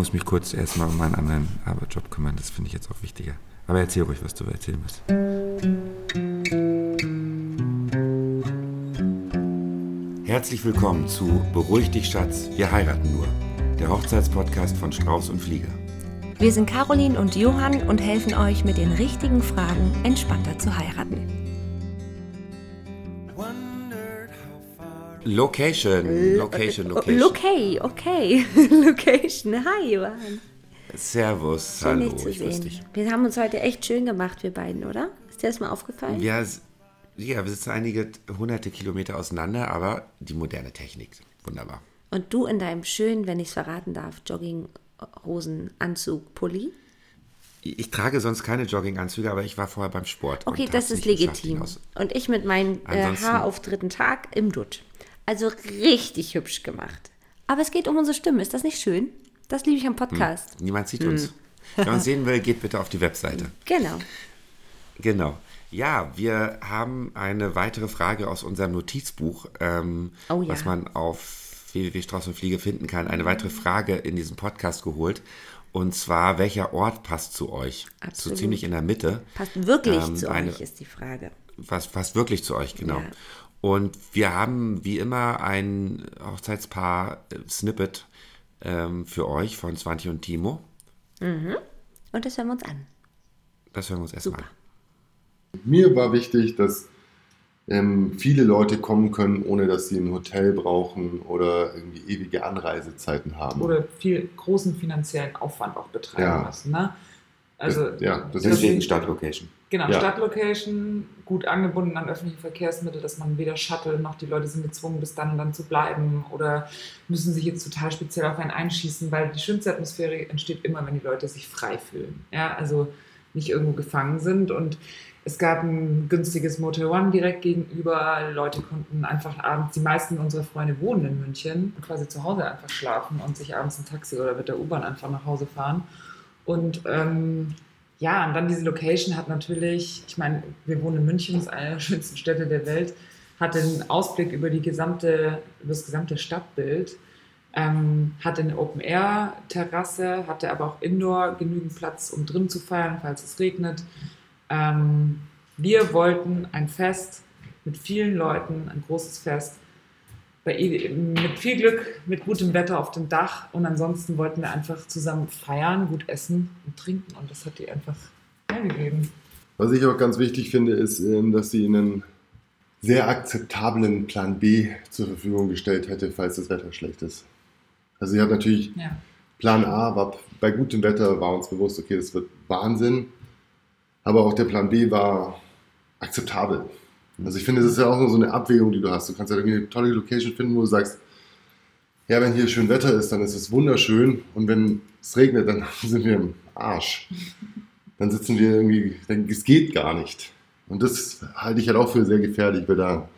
Ich muss mich kurz erstmal um meinen anderen Arbeitsjob kümmern, das finde ich jetzt auch wichtiger. Aber erzähl ruhig, was du erzählen musst. Herzlich willkommen zu Beruhig dich, Schatz, wir heiraten nur. Der Hochzeitspodcast von Strauß und Flieger. Wir sind Caroline und Johann und helfen euch mit den richtigen Fragen entspannter zu heiraten. Location, Location, Location. Okay, okay. Location. Hi, Johann. Servus, Schön, hallo, dich zu ich sehen. dich. Wir haben uns heute echt schön gemacht, wir beiden, oder? Ist dir das mal aufgefallen? Ja, ja, wir sitzen einige hunderte Kilometer auseinander, aber die moderne Technik, wunderbar. Und du in deinem schönen, wenn ich es verraten darf, Jogginghosen, Anzug, Pulli. Ich trage sonst keine Jogginganzüge, aber ich war vorher beim Sport. Okay, das ist legitim. Und ich mit meinem äh, Ansonsten- Haar auf dritten Tag im Dutt. Also richtig hübsch gemacht. Aber es geht um unsere Stimme. Ist das nicht schön? Das liebe ich am Podcast. Niemand sieht Hm. uns. Wer uns sehen will, geht bitte auf die Webseite. Genau. Genau. Ja, wir haben eine weitere Frage aus unserem Notizbuch, ähm, Oh ja. was man auf www.strauß finden kann. Eine weitere Frage in diesem Podcast geholt. Und zwar, welcher Ort passt zu euch? Absolut. So ziemlich in der Mitte. Passt wirklich Ähm, zu eine- euch, ist die Frage. Was passt wirklich zu euch, genau. Ja. Und wir haben wie immer ein Hochzeitspaar-Snippet ähm, für euch von Swantje und Timo. Und das hören wir uns an. Das hören wir uns erstmal Super. an. Mir war wichtig, dass ähm, viele Leute kommen können, ohne dass sie ein Hotel brauchen oder irgendwie ewige Anreisezeiten haben. oder viel großen finanziellen Aufwand auch betreiben Ja. müssen. Ne? Also Das- ja, das deswegen- ist- Stadtlocation. Genau, Ja. Stadtlocation, gut angebunden an öffentliche Verkehrsmittel, dass man weder Shuttle noch die Leute sind gezwungen, bis dann und dann zu bleiben oder müssen sich jetzt total speziell auf einen einschießen, weil die schönste Atmosphäre entsteht immer, wenn die Leute sich frei fühlen. Ja, also nicht irgendwo gefangen sind und es gab ein günstiges Motel One direkt gegenüber. Leute konnten einfach abends, die meisten unserer Freunde wohnen in München und quasi zu Hause einfach schlafen und sich abends ein Taxi oder mit der U-Bahn einfach nach Hause fahren. Und ähm, ja, und dann diese Location hat natürlich, ich meine, wir wohnen in München, das ist eine der schönsten Städte der Welt, hat den Ausblick über die gesamte, über das gesamte Stadtbild, ähm, hatte eine Open-Air-Terrasse, hatte aber auch Indoor genügend Platz, um drin zu feiern, falls es regnet. Ähm, wir wollten ein Fest mit vielen Leuten, ein großes Fest, bei, mit viel Glück, mit gutem Wetter auf dem Dach und ansonsten wollten wir einfach zusammen feiern, gut essen und trinken und das hat die einfach hergegeben. Was ich auch ganz wichtig finde, ist, ähm, dass sie einen sehr akzeptablen Plan B zur Verfügung gestellt hätte, falls das Wetter schlecht ist. Also sie hat natürlich Ja. Plan A war bei gutem Wetter war uns bewusst, okay, das wird Wahnsinn. Aber auch der Plan B war akzeptabel. Also ich finde, das ist ja auch nur so eine Abwägung, die du hast. Du kannst ja irgendwie eine tolle Location finden, wo du sagst, ja, wenn hier schön Wetter ist, dann ist es wunderschön. Und wenn es regnet, dann sind wir im Arsch. Dann sitzen wir irgendwie, dann, es geht gar nicht. Und das halte ich halt auch für sehr gefährlich, weil da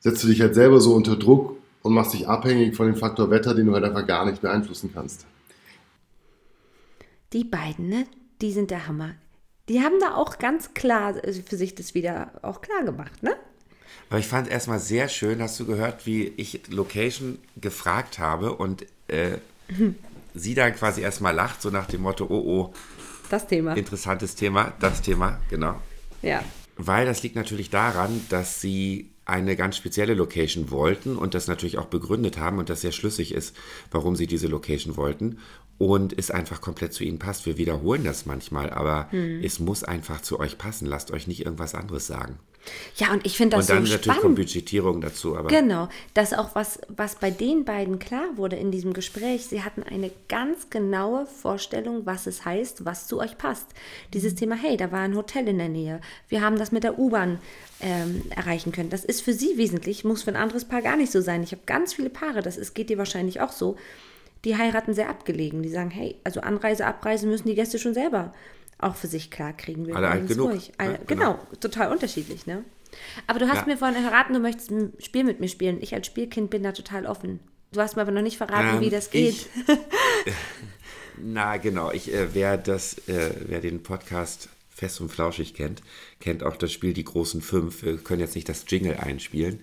setzt du dich halt selber so unter Druck und machst dich abhängig von dem Faktor Wetter, den du halt einfach gar nicht beeinflussen kannst. Die beiden, ne? Die sind der Hammer. Die haben da auch ganz klar äh, für sich das wieder auch klar gemacht, ne? Aber ich fand erstmal sehr schön, hast du gehört, wie ich Location gefragt habe und äh, sie dann quasi erstmal lacht, so nach dem Motto, oh oh, Das Thema. interessantes Thema, das Thema, genau. Ja. Weil das liegt natürlich daran, dass sie eine ganz spezielle Location wollten und das natürlich auch begründet haben und das sehr schlüssig ist, warum sie diese Location wollten und es einfach komplett zu ihnen passt. Wir wiederholen das manchmal, aber es muss einfach zu euch passen. Lasst euch nicht irgendwas anderes sagen. Ja, und ich finde das und dann so natürlich kommt spannend. Budgetierung dazu, aber Genau, das auch was, was bei den beiden klar wurde in diesem Gespräch. Sie hatten eine ganz genaue Vorstellung, was es heißt, was zu euch passt. Dieses Thema, hey, da war ein Hotel in der Nähe. Wir haben das mit der U-Bahn ähm, erreichen können. Das ist für sie wesentlich, muss für ein anderes Paar gar nicht so sein. Ich habe ganz viele Paare, das ist, geht dir wahrscheinlich auch so, die heiraten sehr abgelegen. Die sagen, hey, also Anreise, Abreise müssen die Gäste schon selber auch für sich klar kriegen. Wir Alle alt genug. ruhig. Alle, Ja, genau. genau. total unterschiedlich, ne? Aber du hast Ja. mir vorhin verraten, du möchtest ein Spiel mit mir spielen. Ich als Spielkind bin da total offen. Du hast mir aber noch nicht verraten, Ähm, wie das geht. ich- Na genau, ich, äh, wer, das, äh, wer den Podcast Fest und Flauschig kennt, kennt auch das Spiel Die großen Fünf. Wir können jetzt nicht das Jingle einspielen,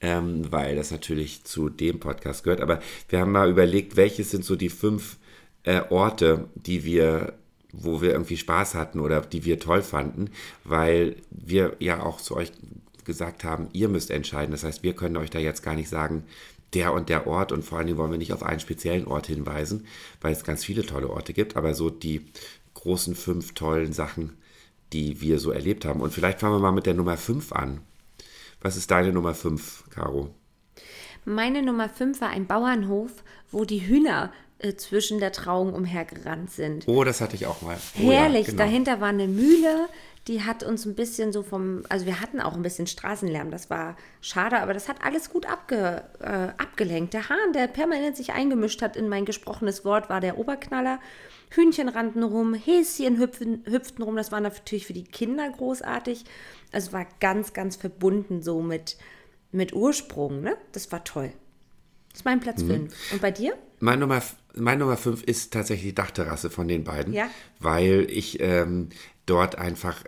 ähm, weil das natürlich zu dem Podcast gehört. Aber wir haben mal überlegt, welches sind so die fünf äh, Orte, die wir wo wir irgendwie Spaß hatten oder die wir toll fanden, weil wir ja auch zu euch gesagt haben, ihr müsst entscheiden. Das heißt, wir können euch da jetzt gar nicht sagen, der und der Ort und vor allen Dingen wollen wir nicht auf einen speziellen Ort hinweisen, weil es ganz viele tolle Orte gibt, aber so die großen fünf tollen Sachen, die wir so erlebt haben. Und vielleicht fangen wir mal mit der Nummer fünf an. Was ist deine Nummer fünf, Caro? Meine Nummer fünf war ein Bauernhof, wo die Hühner äh, zwischen der Trauung umhergerannt sind. Oh, das hatte ich auch mal. Oh, Herrlich, ja, genau. dahinter war eine Mühle, die hat uns ein bisschen so vom, also wir hatten auch ein bisschen Straßenlärm, das war schade, aber das hat alles gut abge, äh, abgelenkt. Der Hahn, der permanent sich eingemischt hat in mein gesprochenes Wort, war der Oberknaller. Hühnchen rannten rum, Häschen hüpfen, hüpften rum, das war natürlich für die Kinder großartig. Also war ganz, ganz verbunden so mit, mit Ursprung, ne? Das war toll. Das ist mein Platz 5. Und bei dir? Mein Nummer, mein Nummer 5 ist tatsächlich die Dachterrasse von den beiden, Ja. weil ich ähm, dort einfach,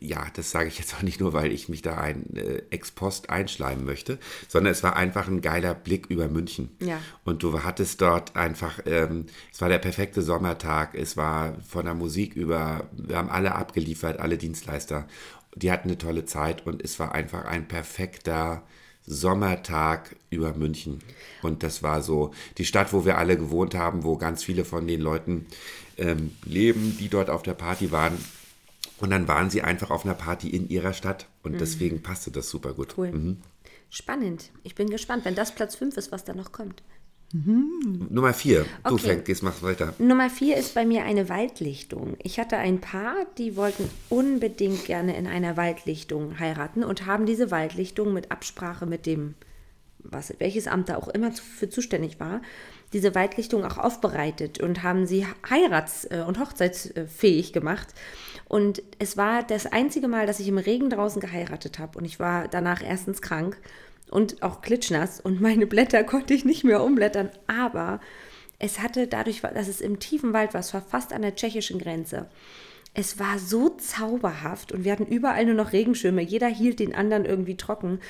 ja, das sage ich jetzt auch nicht nur, weil ich mich da ein äh, ex post einschleimen möchte, sondern es war einfach ein geiler Blick über München. Ja. Und du hattest dort einfach, ähm, es war der perfekte Sommertag, es war von der Musik über, wir haben alle abgeliefert, alle Dienstleister. Die hatten eine tolle Zeit und es war einfach ein perfekter Sommertag über München. Und das war so die Stadt, wo wir alle gewohnt haben, wo ganz viele von den Leuten ähm, leben, die dort auf der Party waren. Und dann waren sie einfach auf einer Party in ihrer Stadt und deswegen passte das super gut. Cool. Spannend. Ich bin gespannt, wenn das Platz 5 ist, was da noch kommt. Nummer vier. Du Okay. fängst, gehst, machst weiter. Nummer vier ist bei mir eine Waldlichtung. Ich hatte ein Paar, die wollten unbedingt gerne in einer Waldlichtung heiraten und haben diese Waldlichtung mit Absprache mit dem, was, welches Amt da auch immer für zuständig war, diese Waldlichtung auch aufbereitet und haben sie heirats- äh, und hochzeitsfähig gemacht. Und es war das einzige Mal, dass ich im Regen draußen geheiratet habe. Und ich war danach erstens krank und auch klitschnass und meine Blätter konnte ich nicht mehr umblättern. Aber es hatte dadurch, dass es im tiefen Wald war, es war fast an der tschechischen Grenze. Es war so zauberhaft und wir hatten überall nur noch Regenschirme. Jeder hielt den anderen irgendwie trocken.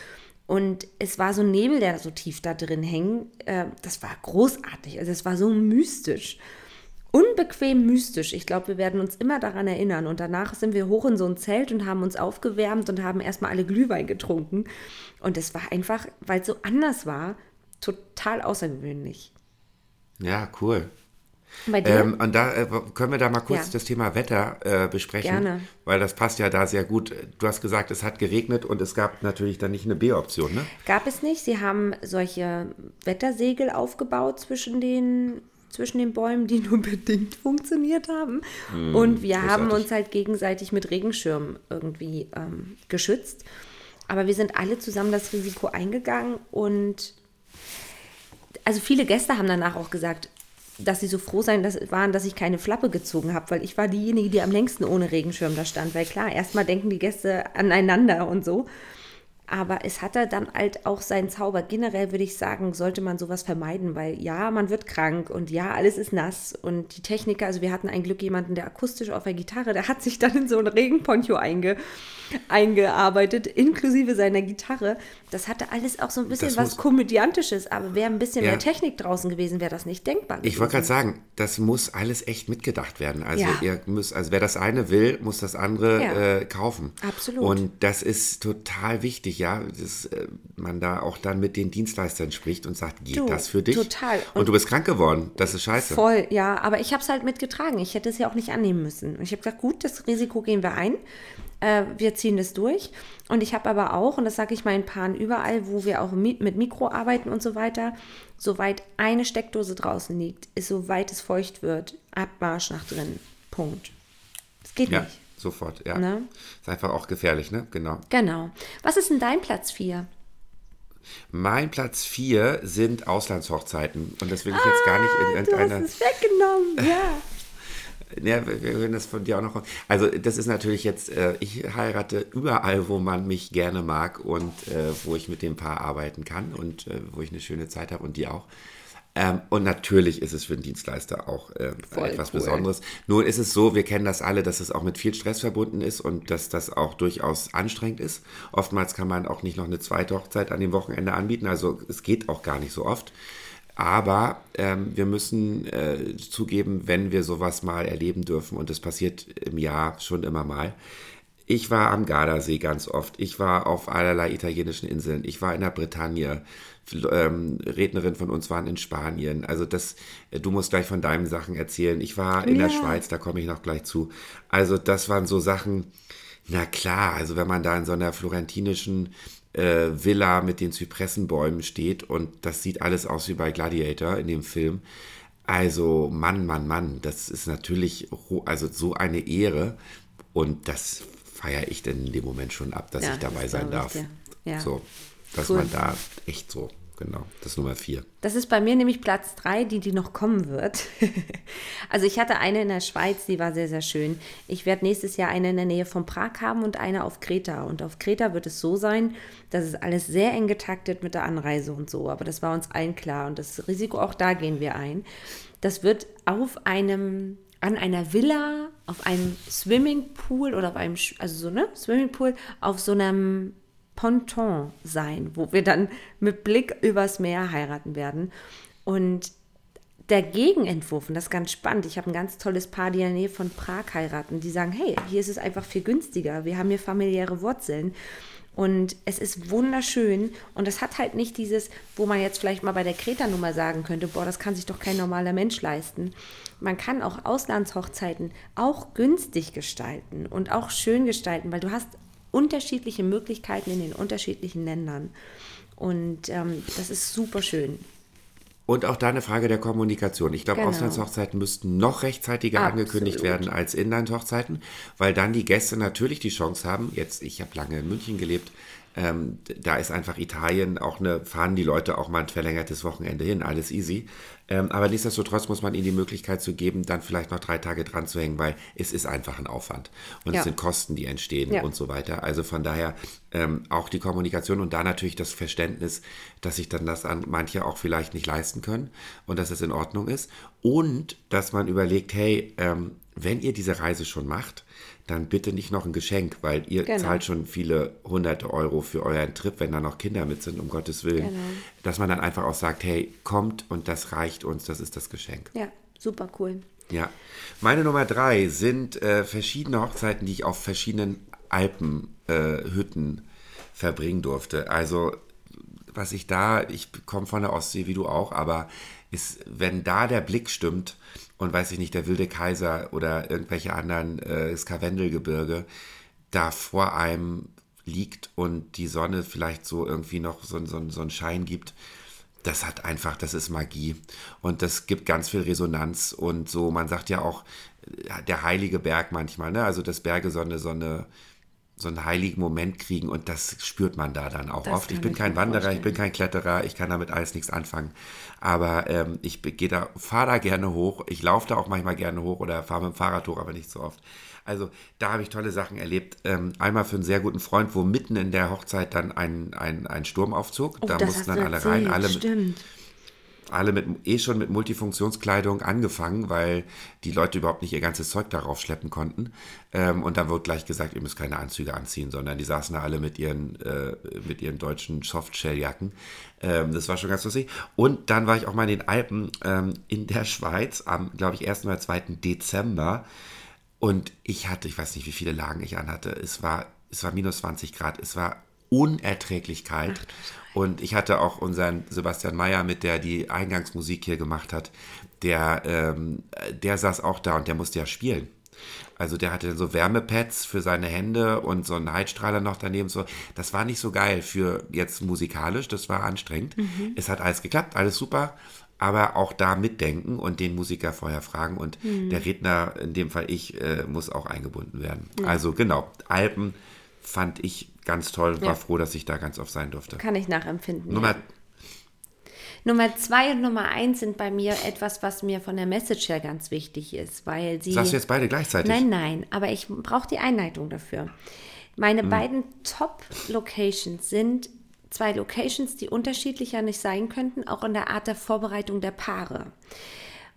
Und es war so ein Nebel, der so tief da drin hängen. Äh, das war großartig. Also es war so mystisch. Unbequem mystisch. Ich glaube, wir werden uns immer daran erinnern. Und danach sind wir hoch in so ein Zelt und haben uns aufgewärmt und haben erstmal alle Glühwein getrunken. Und es war einfach, weil es so anders war, total außergewöhnlich. Ja, cool. Ähm, und da äh, können wir da mal kurz Ja. das Thema Wetter äh, besprechen, Gerne. weil das passt ja da sehr gut. Du hast gesagt, es hat geregnet und es gab natürlich dann nicht eine B-Option, ne? Gab es nicht. Sie haben solche Wettersegel aufgebaut zwischen den, zwischen den Bäumen, die nur bedingt funktioniert haben. Und wir haben großartig. uns halt gegenseitig mit Regenschirmen irgendwie ähm, geschützt. Aber wir sind alle zusammen das Risiko eingegangen und also viele Gäste haben danach auch gesagt, dass sie so froh sein dass, waren, dass ich keine Flappe gezogen habe, weil ich war diejenige, die am längsten ohne Regenschirm da stand. Weil klar, erstmal denken die Gäste aneinander und so. Aber es hatte dann halt auch seinen Zauber. Generell würde ich sagen, sollte man sowas vermeiden, weil ja, man wird krank und ja, alles ist nass. Und die Techniker, also wir hatten ein Glück jemanden, der akustisch auf der Gitarre, der hat sich dann in so ein Regenponcho einge, eingearbeitet, inklusive seiner Gitarre. Das hatte alles auch so ein bisschen Das was muss- Komödiantisches, aber wäre ein bisschen Ja. mehr Technik draußen gewesen, wäre das nicht denkbar gewesen. Ich wollte gerade sagen, das muss alles echt mitgedacht werden. Also Ja. ihr müsst, also wer das eine will, muss das andere Ja. äh, kaufen. Absolut. Und das ist total wichtig, ja, dass äh, man da auch dann mit den Dienstleistern spricht und sagt, geht Du, das für dich? total. Und, Und- du bist krank geworden. Das ist scheiße. Voll, ja, aber ich habe es halt mitgetragen. Ich hätte es ja auch nicht annehmen müssen. Und ich habe gesagt, gut, das Risiko gehen wir ein. Äh, wir ziehen das durch. Und ich habe aber auch, und das sage ich meinen Paaren überall, wo wir auch mi mit Mikro arbeiten und so weiter, soweit eine Steckdose draußen liegt, ist soweit es feucht wird, Abmarsch nach drin. Punkt. Das geht Ja, nicht. sofort, ja. Ne? Ist einfach auch gefährlich, ne? Genau. Genau. Was ist denn dein Platz 4? Mein Platz 4 sind Auslandshochzeiten. Und das will ich jetzt gar nicht in Ah, Du hast irgendeiner. es weggenommen, ja. Ja, wir hören das von dir auch noch. Also das ist natürlich jetzt, äh, ich heirate überall, wo man mich gerne mag und äh, wo ich mit dem Paar arbeiten kann und äh, wo ich eine schöne Zeit habe und die auch. Ähm, und natürlich ist es für den Dienstleister auch äh, etwas cool. Besonderes. Nun ist es so, wir kennen das alle, dass es auch mit viel Stress verbunden ist und dass das auch durchaus anstrengend ist. Oftmals kann man auch nicht noch eine zweite Hochzeit an dem Wochenende anbieten, also es geht auch gar nicht so oft. Aber ähm, wir müssen äh, zugeben, wenn wir sowas mal erleben dürfen, und das passiert im Jahr schon immer mal, ich war am Gardasee ganz oft. Ich war auf allerlei italienischen Inseln. Ich war in der Bretagne. Ähm, Rednerin von uns waren in Spanien. Also das, äh, du musst gleich von deinen Sachen erzählen. Ich war in Ja. der Schweiz, da komme ich noch gleich zu. Also das waren so Sachen, na klar, also wenn man da in so einer florentinischen äh, Villa mit den Zypressenbäumen steht und das sieht alles aus wie bei Gladiator in dem Film. Also Mann, Mann, Mann, das ist natürlich also so eine Ehre und das feiere ich denn in dem Moment schon ab, dass Ja, ich dabei das sein darf. Ja. So, dass Cool. man da echt so, genau, das ist Nummer vier. Das ist bei mir nämlich Platz drei, die, die noch kommen wird. also ich hatte eine in der Schweiz, die war sehr, sehr schön. Ich werde nächstes Jahr eine in der Nähe von Prag haben und eine auf Kreta. Und auf Kreta wird es so sein, dass es alles sehr eng getaktet mit der Anreise und so. Aber das war uns allen klar und das Risiko, auch da gehen wir ein. Das wird auf einem, an einer Villa, auf einem Swimmingpool oder auf einem, also so, ne, Swimmingpool, auf so einem Ponton sein, wo wir dann mit Blick übers Meer heiraten werden. Und der Gegenentwurf, und das ist ganz spannend, ich habe ein ganz tolles Paar, die in der Nähe von Prag heiraten, die sagen, hey, hier ist es einfach viel günstiger, wir haben hier familiäre Wurzeln. Und es ist wunderschön und es hat halt nicht dieses, wo man jetzt vielleicht mal bei der Kreta-Nummer sagen könnte, boah, das kann sich doch kein normaler Mensch leisten. Man kann auch Auslandshochzeiten auch günstig gestalten und auch schön gestalten, weil du hast unterschiedliche Möglichkeiten in den unterschiedlichen Ländern. Und ähm, das ist super schön. Und auch da eine Frage der Kommunikation. Ich glaube, Genau. Auslandshochzeiten müssten noch rechtzeitiger Absolut. angekündigt werden als Inlandhochzeiten, weil dann die Gäste natürlich die Chance haben. Jetzt, ich habe lange in München gelebt. Ähm, da ist einfach Italien auch eine, fahren die Leute auch mal ein verlängertes Wochenende hin, alles easy. Ähm, aber nichtsdestotrotz muss man ihnen die Möglichkeit zu geben, dann vielleicht noch drei Tage dran zu hängen, weil es ist einfach ein Aufwand. Und Ja. es sind Kosten, die entstehen Ja. und so weiter. Also von daher ähm, auch die Kommunikation und da natürlich das Verständnis, dass sich dann das an manche auch vielleicht nicht leisten können und dass es in Ordnung ist. Und dass man überlegt, hey, ähm, wenn ihr diese Reise schon macht, dann bitte nicht noch ein Geschenk, weil ihr Genau. zahlt schon viele hunderte Euro für euren Trip, wenn da noch Kinder mit sind, um Gottes Willen. Genau. Dass man dann einfach auch sagt, hey, kommt und das reicht uns, das ist das Geschenk. Ja, super cool. Ja, meine Nummer drei sind äh, verschiedene Hochzeiten, die ich auf verschiedenen Alpenhütten äh, verbringen durfte. Also, was ich da, ich komme von der Ostsee wie du auch, aber ist, wenn da der Blick stimmt und weiß ich nicht, der wilde Kaiser oder irgendwelche anderen, äh, das Karwendelgebirge, da vor einem liegt und die Sonne vielleicht so irgendwie noch so, so, so einen Schein gibt, das hat einfach, das ist Magie. Und das gibt ganz viel Resonanz. Und so, man sagt ja auch, äh, der heilige Berg manchmal, ne? Also, dass Berge so eine, so eine, so einen heiligen Moment kriegen und das spürt man da dann auch Das oft. Ich bin ich kein Wanderer, ich vorstellen. bin kein Kletterer, ich kann damit alles nichts anfangen. Aber ähm, ich gehe da, fahre da gerne hoch, ich laufe da auch manchmal gerne hoch oder fahre mit dem Fahrrad hoch, aber nicht so oft. Also da habe ich tolle Sachen erlebt. Ähm, einmal für einen sehr guten Freund, wo mitten in der Hochzeit dann ein, ein, ein Sturm aufzog. Oh, da mussten dann alle rein, erzählt, alle mit, Stimmt. Alle mit eh schon mit Multifunktionskleidung angefangen, weil die Leute überhaupt nicht ihr ganzes Zeug darauf schleppen konnten. Ähm, und dann wurde gleich gesagt, ihr müsst keine Anzüge anziehen, sondern die saßen da alle mit ihren, äh, mit ihren deutschen Softshell-Jacken. Ähm, das war schon ganz lustig. Und dann war ich auch mal in den Alpen ähm, in der Schweiz am, glaube ich, 1. oder 2. Dezember. Und ich hatte, ich weiß nicht, wie viele Lagen ich anhatte. Es war, es war minus 20 Grad. Es war unerträglich kalt. Und ich hatte auch unseren Sebastian Mayer mit, der die Eingangsmusik hier gemacht hat. Der, ähm, der saß auch da und der musste ja spielen. Also der hatte so Wärmepads für seine Hände und so einen Heizstrahler noch daneben. So, das war nicht so geil für jetzt musikalisch. Das war anstrengend. Es hat alles geklappt, alles super. Aber auch da mitdenken und den Musiker vorher fragen. Und der Redner, in dem Fall ich, äh, muss auch eingebunden werden. Also genau, Alpen fand ich ganz toll. War Ja. froh, dass ich da ganz oft sein durfte. Kann ich nachempfinden. Nummer, ja. Nummer zwei und Nummer eins sind bei mir etwas, was mir von der Message her ganz wichtig ist, weil sie. sagst du jetzt beide gleichzeitig? Nein, nein, aber ich brauche die Einleitung dafür. Hm. Meine beiden Top-Locations sind zwei Locations, die unterschiedlicher nicht sein könnten, auch in der Art der Vorbereitung der Paare.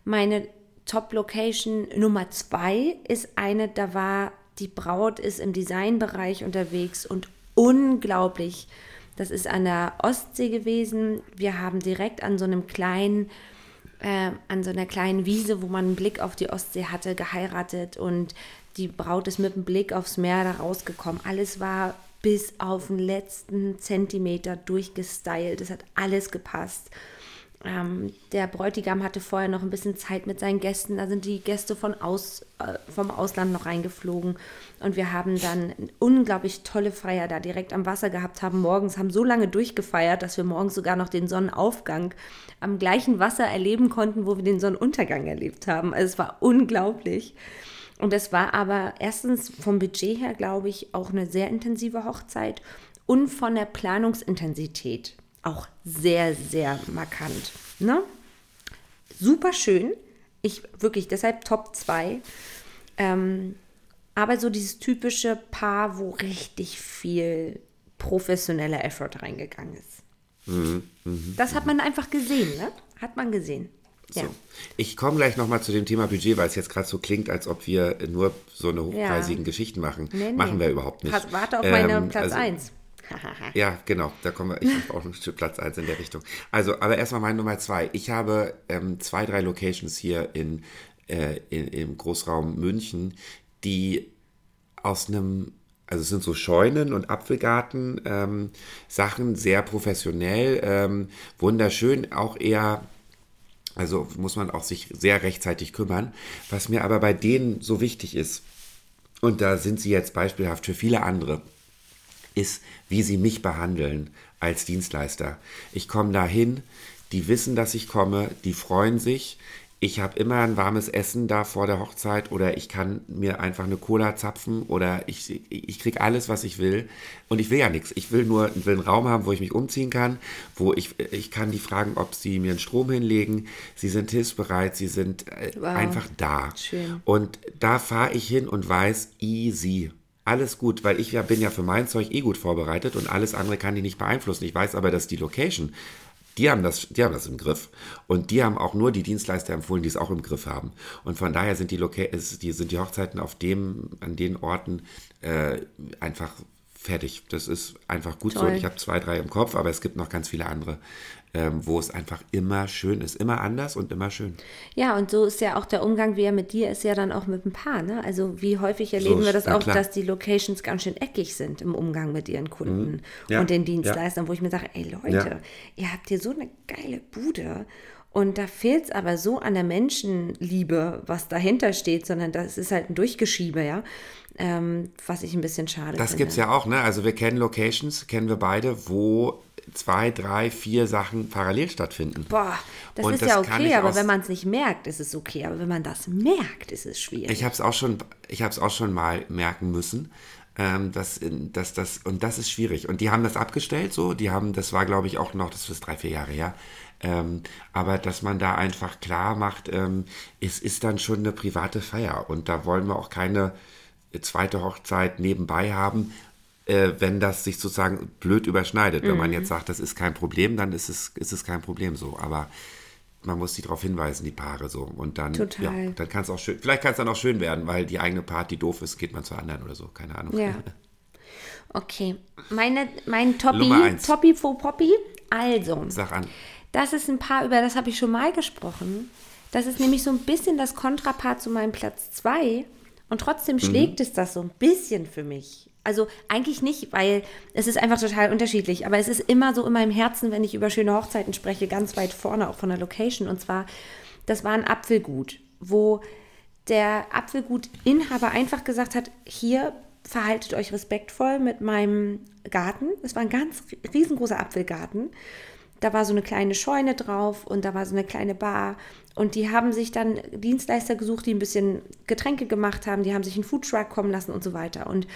Meine Top-Location Nummer zwei ist eine, da war die Braut ist im Designbereich unterwegs und unglaublich Das ist an der Ostsee gewesen. Wir haben direkt an so einem kleinen, äh, an so einer kleinen Wiese, wo man einen Blick auf die Ostsee hatte, geheiratet und die Braut ist mit dem Blick aufs Meer da rausgekommen. Alles war bis auf den letzten Zentimeter durchgestylt. Es hat alles gepasst. Ähm, der Bräutigam hatte vorher noch ein bisschen Zeit mit seinen Gästen. Da sind die Gäste von aus, äh, vom Ausland noch reingeflogen. Und wir haben dann unglaublich tolle Feier da direkt am Wasser gehabt, haben morgens, haben so lange durchgefeiert, dass wir morgens sogar noch den Sonnenaufgang am gleichen Wasser erleben konnten, wo wir den Sonnenuntergang erlebt haben. Also es war unglaublich. Und es war aber erstens vom Budget her, glaube ich, auch eine sehr intensive Hochzeit und von der Planungsintensität auch sehr, sehr markant. Ne? Super schön. Ich wirklich, deshalb Top 2. Ähm, aber so dieses typische Paar, wo richtig viel professioneller Effort reingegangen ist. Mhm, mh, das hat man einfach gesehen, ne? Hat man gesehen. So. Ja. Ich komme gleich nochmal zu dem Thema Budget, weil es jetzt gerade so klingt, als ob wir nur so eine hochpreisigen ja. Geschichten machen. Nee, nee. Machen wir überhaupt nicht. Warte auf meine ähm, Platz 1. Ja, genau, da kommen wir, ich habe auch noch Platz 1 in der Richtung. Also, aber erstmal meine Nummer 2. Ich habe ähm, zwei, drei Locations hier in, äh, in, im Großraum München, die aus einem also es sind so Scheunen und Apfelgarten ähm, Sachen, sehr professionell, ähm, wunderschön, auch eher, also muss man auch sich sehr rechtzeitig kümmern. Was mir aber bei denen so wichtig ist, und da sind sie jetzt beispielhaft für viele andere, ist, wie sie mich behandeln als Dienstleister. Ich komme dahin, die wissen, dass ich komme, die freuen sich. Ich habe immer ein warmes Essen da vor der Hochzeit oder ich kann mir einfach eine Cola zapfen oder ich, ich kriege alles, was ich will. Und ich will ja nichts. Ich will nur will einen Raum haben, wo ich mich umziehen kann, wo ich, ich kann die fragen, ob sie mir einen Strom hinlegen. Sie sind hilfsbereit, sie sind äh, wow. einfach da. Schön. Und da fahre ich hin und weiß, easy alles gut, weil ich ja bin ja für mein Zeug eh gut vorbereitet und alles andere kann ich nicht beeinflussen. Ich weiß aber, dass die Location, die haben das, die haben das im Griff. Und die haben auch nur die Dienstleister empfohlen, die es auch im Griff haben. Und von daher sind die, Loca die, sind die Hochzeiten auf dem, an den Orten äh, einfach fertig. Das ist einfach gut Toll. so. Ich habe zwei, drei im Kopf, aber es gibt noch ganz viele andere ähm, wo es einfach immer schön ist, immer anders und immer schön. Ja, und so ist ja auch der Umgang, wie er mit dir ist, ja dann auch mit dem Paar. Ne? Also wie häufig erleben so, wir das auch, klar. dass die Locations ganz schön eckig sind im Umgang mit ihren Kunden mhm. ja, und den Dienstleistern, ja. wo ich mir sage, ey Leute, ihr habt hier so eine geile Bude und da fehlt es aber so an der Menschenliebe, was dahinter steht, sondern das ist halt ein Durchgeschiebe, ja. Ähm, was ich ein bisschen schade das finde. Das gibt es ja auch, ne? Also wir kennen Locations, kennen wir beide, wo zwei, drei, vier Sachen parallel stattfinden. Boah, das und ist das ja okay, aber wenn man es nicht merkt, ist es okay. Aber wenn man das merkt, ist es schwierig. Ich habe es auch schon, ich habe es auch schon mal merken müssen. Ähm, dass, dass das, und das ist schwierig. Und die haben das abgestellt so, die haben, das war glaube ich auch noch, das ist drei, vier Jahre her. Ähm, aber dass man da einfach klar macht, ähm, es ist dann schon eine private Feier und da wollen wir auch keine zweite Hochzeit nebenbei haben, äh, wenn das sich sozusagen blöd überschneidet. Mhm. Wenn man mhm. jetzt sagt, das ist kein Problem, dann ist es, ist es kein Problem so. Aber man muss sie darauf hinweisen, die Paare so. Und dann, Total. ja, dann kann es auch schön, vielleicht kann es dann auch schön werden, weil die eigene Party doof ist, geht man zur anderen oder so, keine Ahnung. Ja. Okay, Meine, mein Toppi, Toppi for Poppy, also. Sag an. Das ist ein Paar, über das habe ich schon mal gesprochen. Das ist nämlich so ein bisschen das Kontrapart zu meinem Platz 2. Und trotzdem mhm. schlägt mhm. es das so ein bisschen für mich. Also eigentlich nicht, weil es ist einfach total unterschiedlich. Aber es ist immer so in meinem Herzen, wenn ich über schöne Hochzeiten spreche, ganz weit vorne auch von der Location. Und zwar, das war ein Apfelgut, wo der Apfelgutinhaber einfach gesagt hat, hier verhaltet euch respektvoll mit meinem Garten. Es war ein ganz riesengroßer Apfelgarten. Da war so eine kleine Scheune drauf und da war so eine kleine Bar. Und die haben sich dann Dienstleister gesucht, die ein bisschen Getränke gemacht haben. Die haben sich einen Foodtruck kommen lassen und so weiter. Und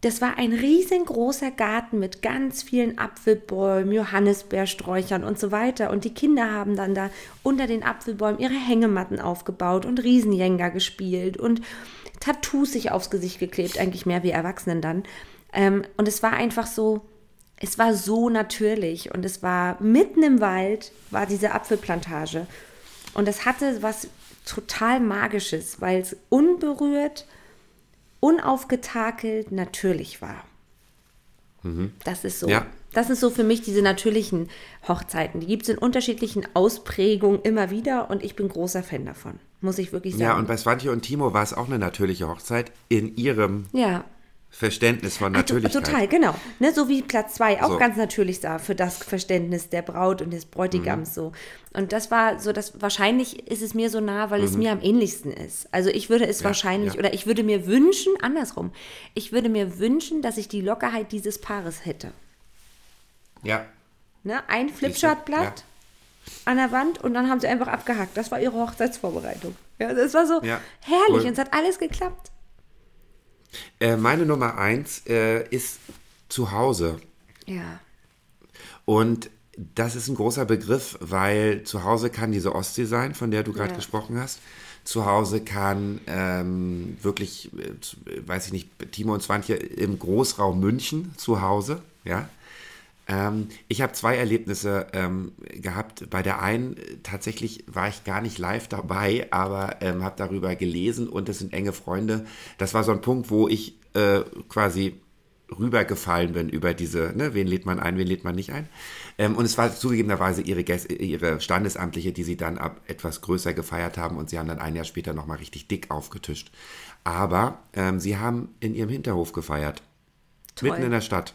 das war ein riesengroßer Garten mit ganz vielen Apfelbäumen, Johannisbeersträuchern und so weiter. Und die Kinder haben dann da unter den Apfelbäumen ihre Hängematten aufgebaut und Riesenjenga gespielt und Tattoos sich aufs Gesicht geklebt, eigentlich mehr wie Erwachsenen dann. Ähm, und es war einfach so, es war so natürlich und es war mitten im Wald, war diese Apfelplantage. Und es hatte was total Magisches, weil es unberührt unaufgetakelt natürlich war. Mhm. Das ist so. Ja, Das sind so für mich diese natürlichen Hochzeiten. Die gibt es in unterschiedlichen Ausprägungen immer wieder und ich bin großer Fan davon, muss ich wirklich sagen. Ja, und bei Swantje und Timo war es auch eine natürliche Hochzeit in ihrem ja. Verständnis von Natürlichkeit. Total, genau. Ne, so wie Platz zwei auch So. ganz natürlich sah für das Verständnis der Braut und des Bräutigams so. Und das war so, dass wahrscheinlich ist es mir so nah, weil es mir am ähnlichsten ist. Also ich würde es Ja, wahrscheinlich, ja. oder ich würde mir wünschen, andersrum, ich würde mir wünschen, dass ich die Lockerheit dieses Paares hätte. Ja, Ne? Ein? Flipchartblatt an der Wand und dann haben sie einfach abgehakt. Das war ihre Hochzeitsvorbereitung. Ja, das war so Ja, herrlich cool. und es hat alles geklappt. Äh, meine Nummer eins äh, ist zu Hause. Ja. Und das ist ein großer Begriff, weil zu Hause kann diese Ostsee sein, von der du gerade Ja. gesprochen hast. Zu Hause kann ähm, wirklich, äh, weiß ich nicht, Timo und Swantje im Großraum München zu Hause, ja. Ähm, ich habe zwei Erlebnisse ähm, gehabt. Bei der einen äh, tatsächlich war ich gar nicht live dabei, aber ähm, habe darüber gelesen und es sind enge Freunde. Das war so ein Punkt, wo ich äh, quasi rübergefallen bin über diese, ne, wen lädt man ein, wen lädt man nicht ein. Ähm, und es war zugegebenerweise ihre, Gäste, ihre Standesamtliche, die sie dann ab etwas größer gefeiert haben und sie haben dann ein Jahr später nochmal richtig dick aufgetischt. Aber ähm, sie haben in ihrem Hinterhof gefeiert. Toll. Mitten in der Stadt.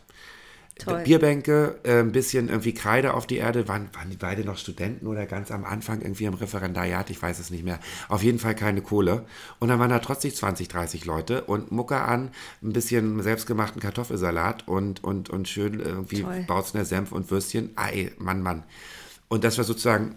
Toll. Bierbänke, äh, ein bisschen irgendwie Kreide auf die Erde. Waren, waren die beide noch Studenten oder ganz am Anfang irgendwie im Referendariat? Ich weiß es nicht mehr. Auf jeden Fall keine Kohle. Und dann waren da trotzdem 20, 30 Leute und Mucke an, ein bisschen selbstgemachten Kartoffelsalat und, und, und schön irgendwie. Bautzner Senf und Würstchen. Ei, Mann, Mann. Und das war sozusagen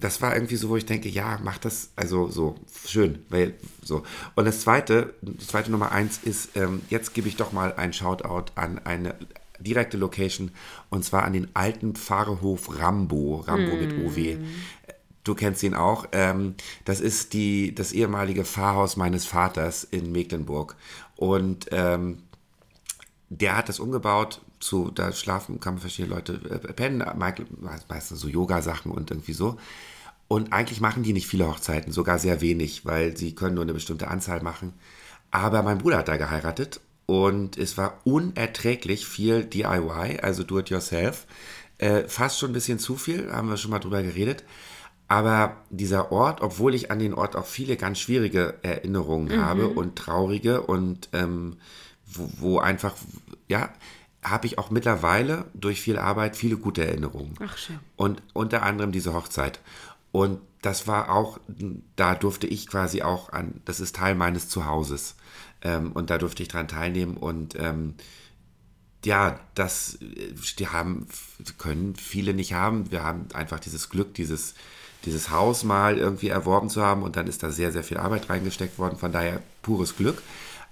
das war irgendwie so, wo ich denke, ja, mach das, also so, schön, weil so. Und das zweite, das zweite Nummer eins ist, ähm, jetzt gebe ich doch mal ein Shoutout an eine direkte Location und zwar an den alten Pfarrhof Rambo, Rambo mit OW. Du kennst ihn auch. Ähm, das ist die, das ehemalige Pfarrhaus meines Vaters in Mecklenburg. Und ähm, der hat das umgebaut zu, da schlafen, kann man verschiedene Leute äh, pennen, Michael, meistens so Yoga-Sachen und irgendwie so. Und eigentlich machen die nicht viele Hochzeiten, sogar sehr wenig, weil sie können nur eine bestimmte Anzahl machen. Aber mein Bruder hat da geheiratet und es war unerträglich viel DIY, also do it yourself. Äh, fast schon ein bisschen zu viel, haben wir schon mal drüber geredet. Aber dieser Ort, obwohl ich an den Ort auch viele ganz schwierige Erinnerungen habe und traurige und ähm, wo, wo einfach, ja, habe ich auch mittlerweile durch viel Arbeit viele gute Erinnerungen. Ach, schön. Und unter anderem diese Hochzeit. Und das war auch, da durfte ich quasi auch an, das ist Teil meines Zuhauses. Ähm, und da durfte ich dran teilnehmen und ähm, ja, das die haben, können viele nicht haben. Wir haben einfach dieses Glück, dieses, dieses Haus mal irgendwie erworben zu haben und dann ist da sehr, sehr viel Arbeit reingesteckt worden. Von daher pures Glück.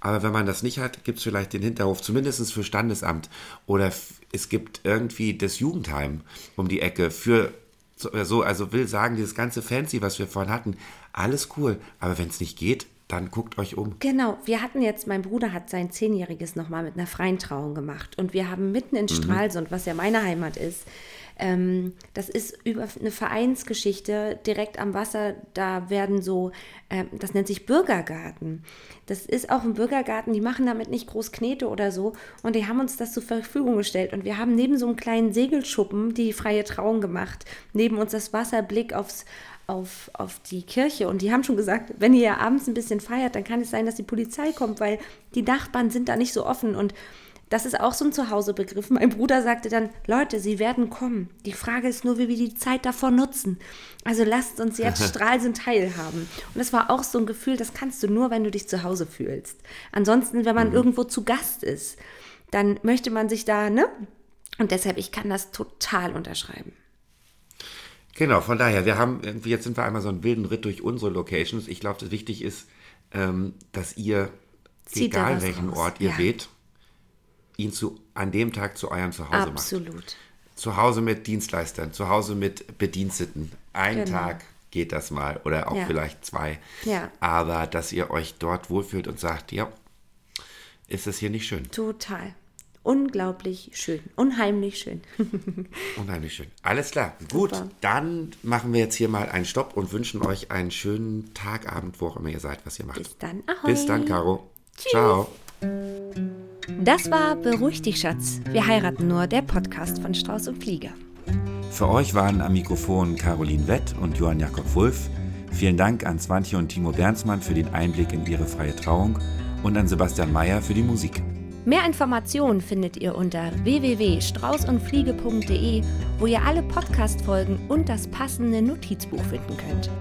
Aber wenn man das nicht hat, gibt es vielleicht den Hinterhof, zumindest für Standesamt. Oder es gibt irgendwie das Jugendheim um die Ecke für so, also will sagen, dieses ganze Fancy, was wir vorhin hatten, alles cool. Aber wenn es nicht geht, dann guckt euch um. Genau, wir hatten jetzt, mein Bruder hat sein Zehnjähriges nochmal mit einer freien Trauung gemacht. Und wir haben mitten in Stralsund, was ja meine Heimat ist, ähm, das ist über eine Vereinsgeschichte direkt am Wasser. Da werden so, ähm, das nennt sich Bürgergarten. Das ist auch ein Bürgergarten, die machen damit nicht groß Knete oder so. Und die haben uns das zur Verfügung gestellt. Und wir haben neben so einem kleinen Segelschuppen die freie Trauung gemacht. Neben uns das Wasser, Blick aufs, auf, auf die Kirche. Und die haben schon gesagt, wenn ihr ja abends ein bisschen feiert, dann kann es sein, dass die Polizei kommt, weil die Nachbarn sind da nicht so offen. Und das ist auch so ein Zuhausebegriff. Mein Bruder sagte dann, Leute, sie werden kommen. Die Frage ist nur, wie wir die Zeit davor nutzen. Also lasst uns jetzt Stralsund teilhaben. Und das war auch so ein Gefühl, das kannst du nur, wenn du dich zu Hause fühlst. Ansonsten, wenn man irgendwo zu Gast ist, dann möchte man sich da, ne? Und deshalb, ich kann das total unterschreiben. Genau, von daher, wir haben irgendwie, jetzt sind wir einmal so einen wilden Ritt durch unsere Locations. Ich glaube, das wichtig ist, ähm, dass ihr, Zieht egal welchen raus. Ort ihr Ja. wählt, ihn zu, an dem Tag zu eurem Zuhause macht. Absolut. Zu Hause mit Dienstleistern, zu Hause mit Bediensteten. Ein Genau. Tag geht das mal oder auch Ja. vielleicht zwei. Ja. Aber dass ihr euch dort wohlfühlt und sagt, ja, ist das hier nicht schön? Total. Unglaublich schön. Unheimlich schön. Unheimlich schön. Alles klar. Gut, Super. dann machen wir jetzt hier mal einen Stopp und wünschen euch einen schönen Tag, Abend, wo auch immer ihr seid, was ihr macht. Bis dann. Ahoi. Bis dann, Caro. Tschüss. Ciao. Das war Beruhig dich, Schatz. Wir heiraten nur, der Podcast von Strauß und Fliege. Für euch waren am Mikrofon Caroline Wett und Johann Jakob Wulff. Vielen Dank an Swantje und Timo Bernsmann für den Einblick in ihre freie Trauung und an Sebastian Mayer für die Musik. Mehr Informationen findet ihr unter www.straußundfliege.de, wo ihr alle Podcast-Folgen und das passende Notizbuch finden könnt.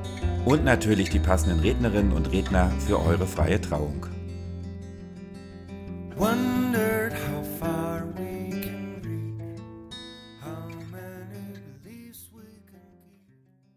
Und natürlich die passenden Rednerinnen und Redner für eure freie Trauung. One